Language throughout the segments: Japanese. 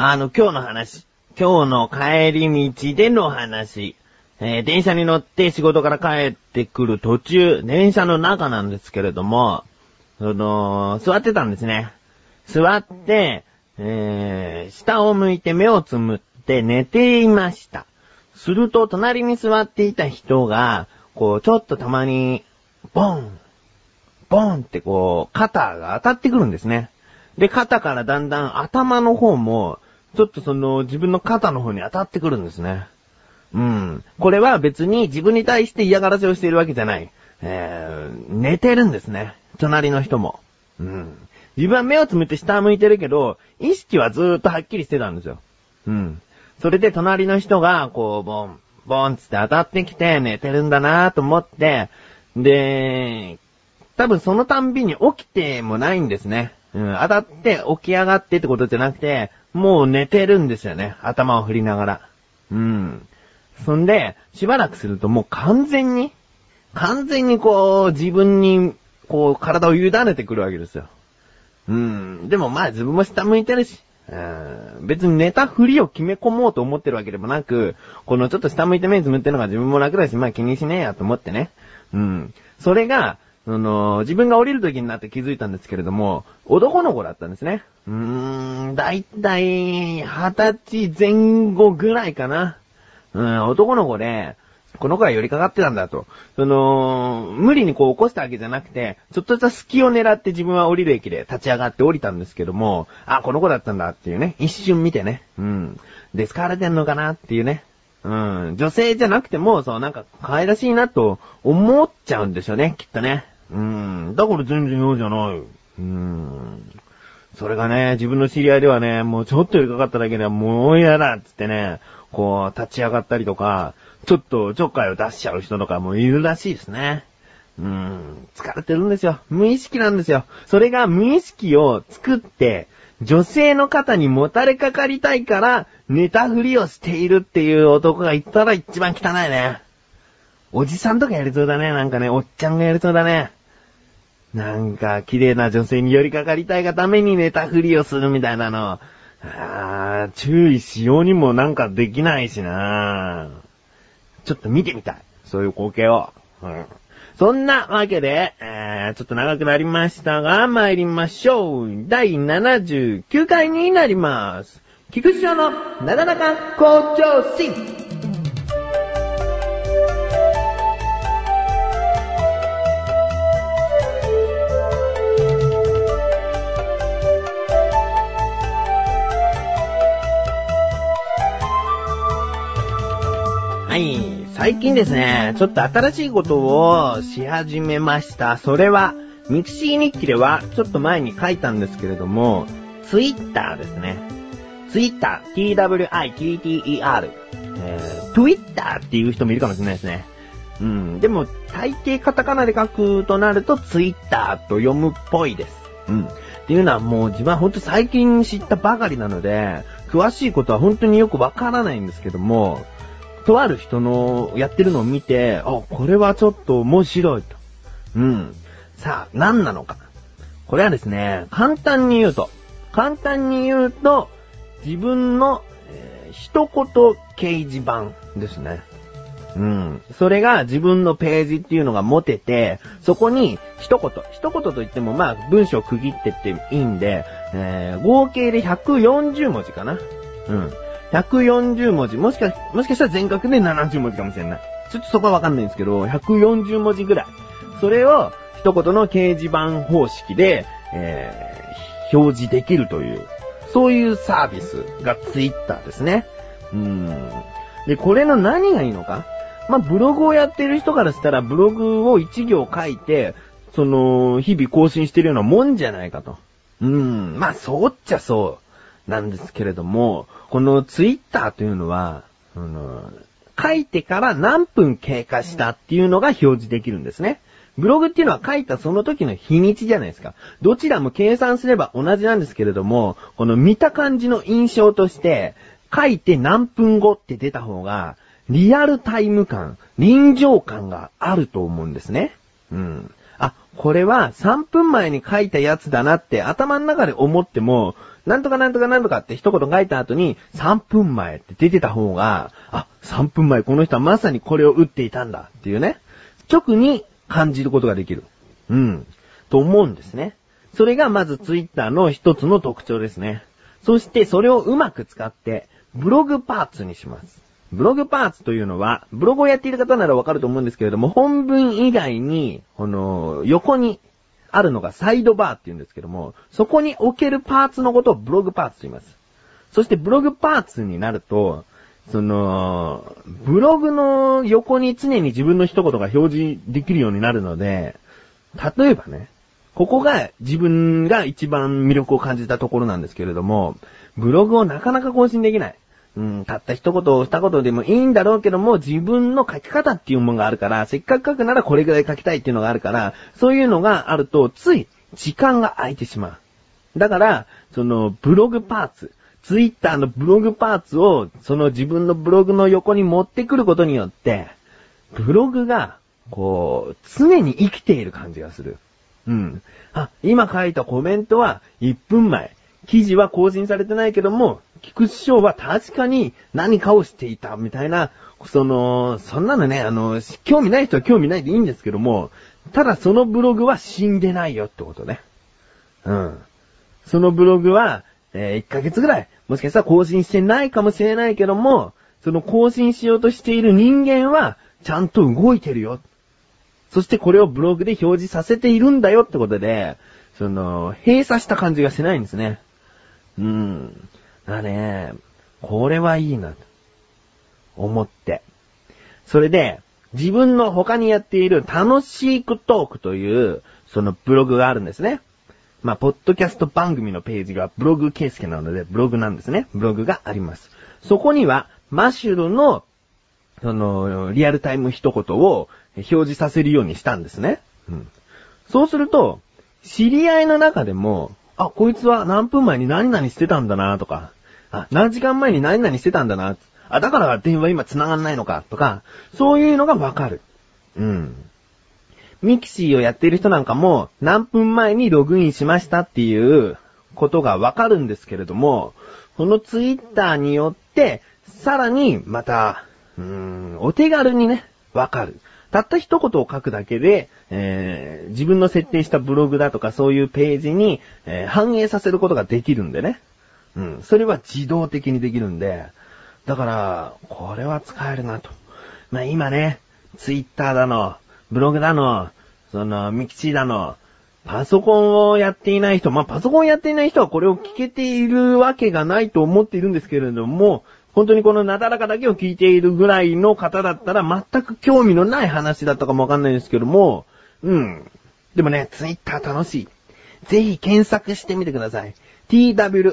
あの、今日の話。今日の帰り道での話。えー、電車に乗って仕事から帰ってくる途中、電車の中なんですけれども、その、座ってたんですね。座って、えー、下を向いて目をつむって寝ていました。すると、隣に座っていた人が、こう、ちょっとたまに、ボン、ボンってこう、肩が当たってくるんですね。で、肩からだんだん頭の方も、ちょっとその、自分の肩の方に当たってくるんですね。うん。これは別に自分に対して嫌がらせをしているわけじゃない。えー、寝てるんですね。隣の人も。うん。自分は目をつむって下向いてるけど、意識はずーっとはっきりしてたんですよ。うん。それで隣の人が、こう、ボン、ボンつって当たってきて寝てるんだなと思って、で、多分そのたんびに起きてもないんですね。うん、当たって起き上がってってことじゃなくて、もう寝てるんですよね。頭を振りながら。うん。そんで、しばらくするともう完全に、完全にこう、自分に、こう、体を委ねてくるわけですよ。うん。でもまあ自分も下向いてるし、うん、別に寝たふりを決め込もうと思ってるわけでもなく、このちょっと下向いて目つむってるのが自分も楽だし、まあ気にしねえやと思ってね。うん。それが、その、自分が降りる時になって気づいたんですけれども、男の子だったんですね。うーん、だいたい、二十歳前後ぐらいかな。うん、男の子で、この子は寄りかかってたんだと。その、無理にこう起こしたわけじゃなくて、ちょっとした隙を狙って自分は降りる駅で立ち上がって降りたんですけども、あ、この子だったんだっていうね、一瞬見てね、うん。で、使われてんのかなっていうね、うん。女性じゃなくても、そう、なんか、可愛らしいなと思っちゃうんでしょうね、きっとね。うん。だから全然嫌じゃない。うーん。それがね、自分の知り合いではね、もうちょっと寄りかかっただけでもう嫌だっつってね、こう、立ち上がったりとか、ちょっとちょっかいを出しちゃう人とかもいるらしいですね。うーん。疲れてるんですよ。無意識なんですよ。それが無意識を作って、女性の方にもたれかかりたいから、寝たふりをしているっていう男が言ったら一番汚いね。おじさんとかやりそうだね。なんかね、おっちゃんがやりそうだね。なんか、綺麗な女性に寄りかかりたいがために寝たふりをするみたいなの。あ注意しようにもなんかできないしなちょっと見てみたい。そういう光景を。うん、そんなわけで、えー、ちょっと長くなりましたが、参りましょう。第79回になります。菊池のなだらか向上心。最近ですね、ちょっと新しいことをし始めました。それは、 mixi 日記ではちょっと前に書いたんですけれども、ツイッターですね。ツイッター、t-w-i-t-t-e-r。えー、ツイッターっていう人もいるかもしれないですね。うん。でも、大抵カタカナで書くとなると、ツイッターと読むっぽいです。うん。っていうのはもう自分はほんと最近知ったばかりなので、詳しいことは本当によくわからないんですけども、とある人のやってるのを見て、あ、これはちょっと面白いと。うん。さあ、何なのか。これはですね、簡単に言うと、簡単に言うと、自分の、えー、一言掲示板ですね。うん。それが自分のページっていうのが持てて、そこに一言、一言と言ってもまあ文章区切ってっていいんで、えー、合計で140文字かな。うん。140文字、もしか、もしかしたら全角で70文字かもしれない。ちょっとそこはわかんないんですけど、140文字ぐらい。それを一言の掲示板方式で、えー、表示できるという、そういうサービスがツイッターですね。うん。で、これの何がいいのかまあ、ブログをやってる人からしたら、ブログを一行書いて、その、日々更新してるようなもんじゃないかと。うん。まあ、そうっちゃそうなんですけれども、このツイッターというのは、あの、書いてから何分経過したっていうのが表示できるんですね。ブログっていうのは書いたその時の日にちじゃないですか。どちらも計算すれば同じなんですけれども、この見た感じの印象として、書いて何分後って出た方が、リアルタイム感、臨場感があると思うんですね。うん。あ、これは3分前に書いたやつだなって頭の中で思っても、なんとかなんとかなんとかって一言書いた後に3分前って出てた方が、あ、3分前この人はまさにこれを打っていたんだっていうね、直に感じることができる。うん。と思うんですね。それがまずツイッターの一つの特徴ですね。そしてそれをうまく使って、ブログパーツにします。ブログパーツというのは、ブログをやっている方ならわかると思うんですけれども、本文以外に、この、横にあるのがサイドバーって言うんですけども、そこに置けるパーツのことをブログパーツと言います。そしてブログパーツになると、その、ブログの横に常に自分の一言が表示できるようになるので、例えばね、ここが自分が一番魅力を感じたところなんですけれども、ブログをなかなか更新できない。うん、たった一言、二言でもいいんだろうけども、自分の書き方っていうものがあるから、せっかく書くならこれぐらい書きたいっていうのがあるから、そういうのがあると、つい時間が空いてしまう。だから、その、ブログパーツ、ツイッターのブログパーツを、その自分のブログの横に持ってくることによって、ブログが、こう、常に生きている感じがする。うん。あ、今書いたコメントは1分前。記事は更新されてないけども、菊池翔は確かに何かをしていた、みたいな、その、そんなのね、あの、興味ない人は興味ないでいいんですけども、ただそのブログは死んでないよってことね。うん。そのブログは、えー、1ヶ月ぐらい、もしかしたら更新してないかもしれないけども、その更新しようとしている人間は、ちゃんと動いてるよ。そしてこれをブログで表示させているんだよってことで、その、閉鎖した感じがしないんですね。うん。だね、これはいいな、と思って。それで、自分の他にやっている楽しいトークという、そのブログがあるんですね。まあ、ポッドキャスト番組のページがブログ形式なので、ブログなんですね。ブログがあります。そこには、マシュルの、その、リアルタイム一言を表示させるようにしたんですね。うん。そうすると、知り合いの中でも、あ、こいつは何分前に何々してたんだなとか、あ、何時間前に何々してたんだな。あ、だから電話今繋がんないのかとか、そういうのがわかる。うん。ミキシーをやっている人なんかも、何分前にログインしましたっていうことがわかるんですけれども、このツイッターによって、さらにまた、うーん、お手軽にね、わかる。たった一言を書くだけで、えー、自分の設定したブログだとかそういうページに、えー、反映させることができるんでね。うん。それは自動的にできるんで、だから、これは使えるなと。まあ今ね、ツイッターだの、ブログだの、その、ミキチーだの、パソコンをやっていない人、まあパソコンやっていない人はこれを聞けているわけがないと思っているんですけれども、本当にこのなだらかだけを聞いているぐらいの方だったら全く興味のない話だったかもわかんないですけども、うん。でもね、ツイッター楽しい。ぜひ検索してみてください。t-w-i-t-t-e-r。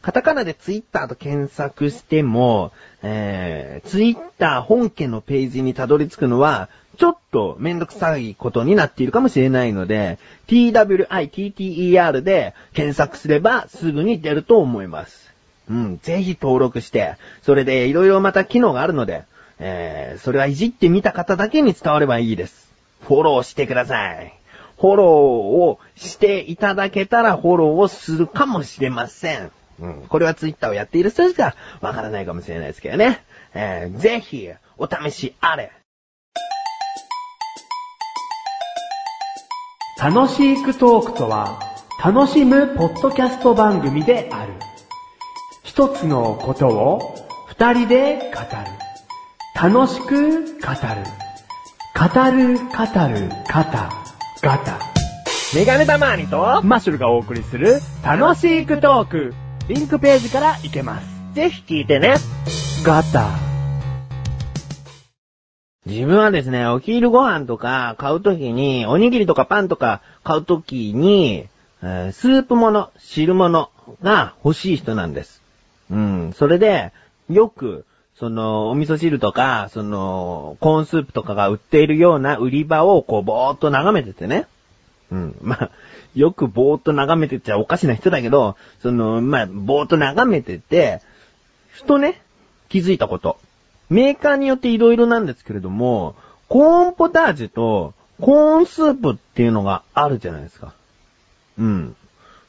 カタカナでツイッターと検索しても、えー、ツイッター本家のページにたどり着くのは、ちょっとめんどくさいことになっているかもしれないので、t-w-i-t-t-e-r で検索すればすぐに出ると思います。うん、ぜひ登録して、それでいろいろまた機能があるので、えー、それはいじってみた方だけに伝わればいいです。フォローしてください。フォローをしていただけたらフォローをするかもしれません。うん、これはツイッターをやっている人しかわからないかもしれないですけどね。えー、ぜひ、お試しあれ。楽しいクトークとは、楽しむポッドキャスト番組である。一つのことを二人で語る。楽しく語る。語る、語る、ガタ、ガタ。メガネたまーにとマッシュルがお送りする楽しいクトーク。リンクページから行けます。ぜひ聞いてね。ガタ。自分はですね、お昼ご飯とか買うときに、おにぎりとかパンとか買うときに、えー、スープもの、汁物が欲しい人なんです。うん。それで、よく、その、お味噌汁とか、その、コーンスープとかが売っているような売り場を、こう、ぼーっと眺めててね。うん。まあ、よくぼーっと眺めてちゃおかしな人だけど、その、まあ、ぼーっと眺めてて、ふとね、気づいたこと。メーカーによって色々なんですけれども、コーンポタージュと、コーンスープっていうのがあるじゃないですか。うん。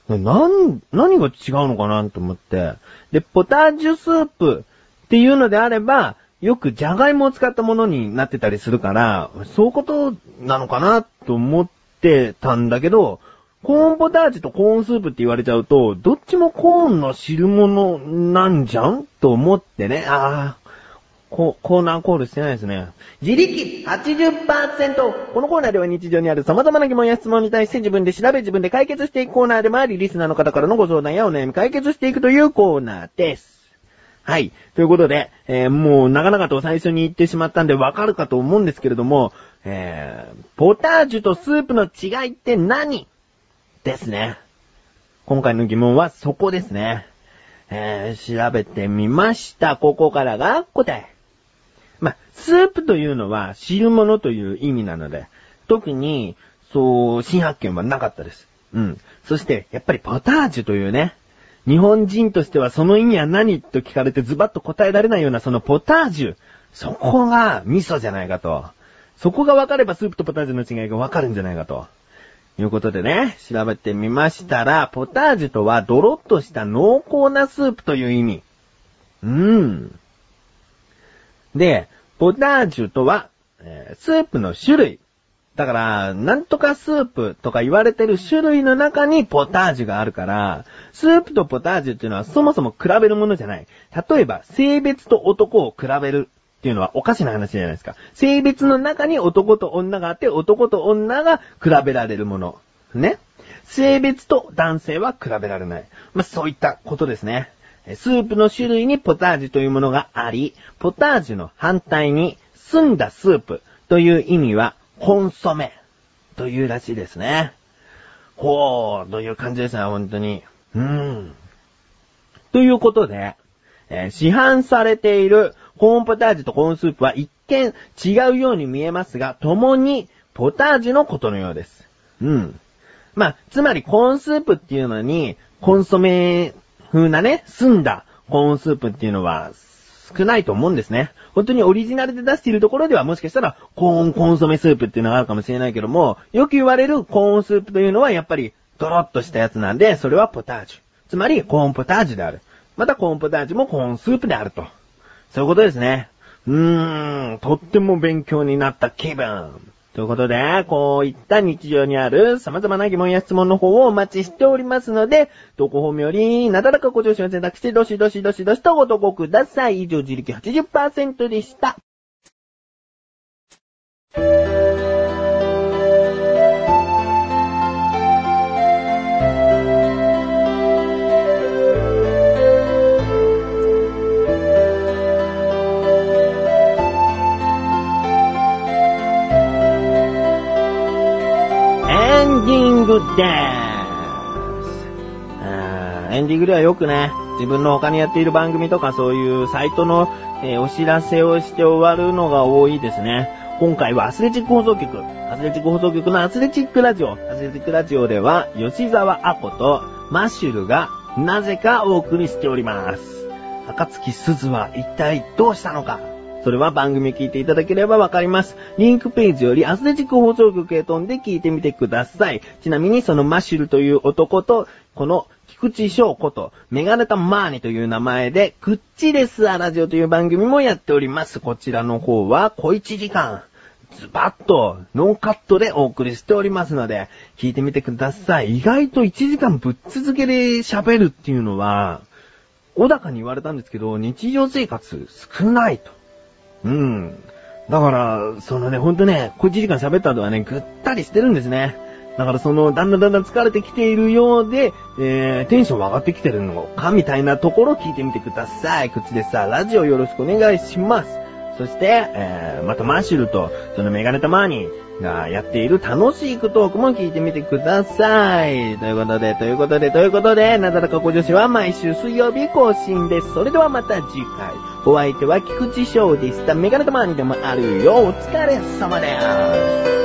なん、何が違うのかなと思って。で、ポタージュスープっていうのであれば、よくジャガイモを使ったものになってたりするから、そういうことなのかなと思ってたんだけど、コーンポタージュとコーンスープって言われちゃうと、どっちもコーンの汁物なんじゃんと思ってね、あー、ココーナーコールしてないですね。自力 80%! このコーナーでは日常にある様々な疑問や質問に対して自分で調べ自分で解決していくコーナーでもあり、リスナーの方からのご相談やお悩み解決していくというコーナーです。はい。ということで、えーもう長々と最初に言ってしまったんでわかるかと思うんですけれども、えー、ポタージュとスープの違いって何？ですね。今回の疑問はそこですね。えー、調べてみました。ここからが答え。ま、スープというのは汁物という意味なので、特に、そう、新発見はなかったです。うん。そして、やっぱりポタージュというね、日本人としてはその意味は何と聞かれてズバッと答えられないようなそのポタージュ。そこが味噌じゃないかと。そこが分かればスープとポタージュの違いが分かるんじゃないかと。いうことでね、調べてみましたら、ポタージュとはドロッとした濃厚なスープという意味。うーん。で、ポタージュとは、えースープの種類。だから、なんとかスープとか言われてる種類の中にポタージュがあるから、スープとポタージュっていうのはそもそも比べるものじゃない。例えば、性別と男を比べるっていうのはおかしな話じゃないですか。性別の中に男と女があって、男と女が比べられるもの。ね。性別と男性は比べられない。まあ、そういったことですね。スープの種類にポタージュというものがあり、ポタージュの反対に澄んだスープという意味はコンソメというらしいですね。ほー、という感じですね、本当に。うーん。ということで、えー市販されているコーンポタージュとコーンスープは一見違うように見えますが、共にポタージュのことのようです。うん。まあ、つまりコーンスープっていうのに、コンソメ風なね、澄んだコーンスープっていうのは少ないと思うんですね。本当にオリジナルで出しているところではもしかしたらコーンコンソメスープっていうのがあるかもしれないけども、よく言われるコーンスープというのはやっぱりドロッとしたやつなんで、それはポタージュ。つまりコーンポタージュである。またコーンポタージュもコーンスープであると。そういうことですね。うーん、とっても勉強になった気分。ということで、こういった日常にある様々な疑問や質問の方をお待ちしておりますので、投稿フォームより、なだらかご上司を選択して、どしどしどしどしとご投稿ください。以上、自力80%でした。グです。エンディングではよくね、自分の他にやっている番組とかそういうサイトの、えーお知らせをして終わるのが多いですね。今回はアスレチック放送局、アスレチック放送局のアスレチックラジオ、アスレチックラジオでは吉沢アコとマッシュルがなぜかお送りしております。赤月鈴は一体どうしたのか？それは番組聞いていただければわかります。リンクページよりアスレチック放送局へ飛んで聞いてみてください。ちなみにそのマシュルという男と、この菊池翔子とメガネタマーニという名前で、クッチレスアラジオという番組もやっております。こちらの方は小1時間。ズバッと、ノーカットでお送りしておりますので、聞いてみてください。意外と1時間ぶっ続けで喋るっていうのは、小高に言われたんですけど、日常生活少ないと。うん。だから、そのね、ほんとね、こ1時間喋った後はね、ぐったりしてるんですね。だからその、だんだんだんだん疲れてきているようで、えー、テンション上がってきてるのか、みたいなところ聞いてみてください。こっちでさ、ラジオよろしくお願いします。そして、えー、またマッシュルと、そのメガネたまーにがやっている楽しいトークも聞いてみてください。ということで、ということで、ということで、なだらか小女子は毎週水曜日更新です。それではまた次回。お相手は菊池翔でした。メガネたまーにでもあるよ。お疲れ様です。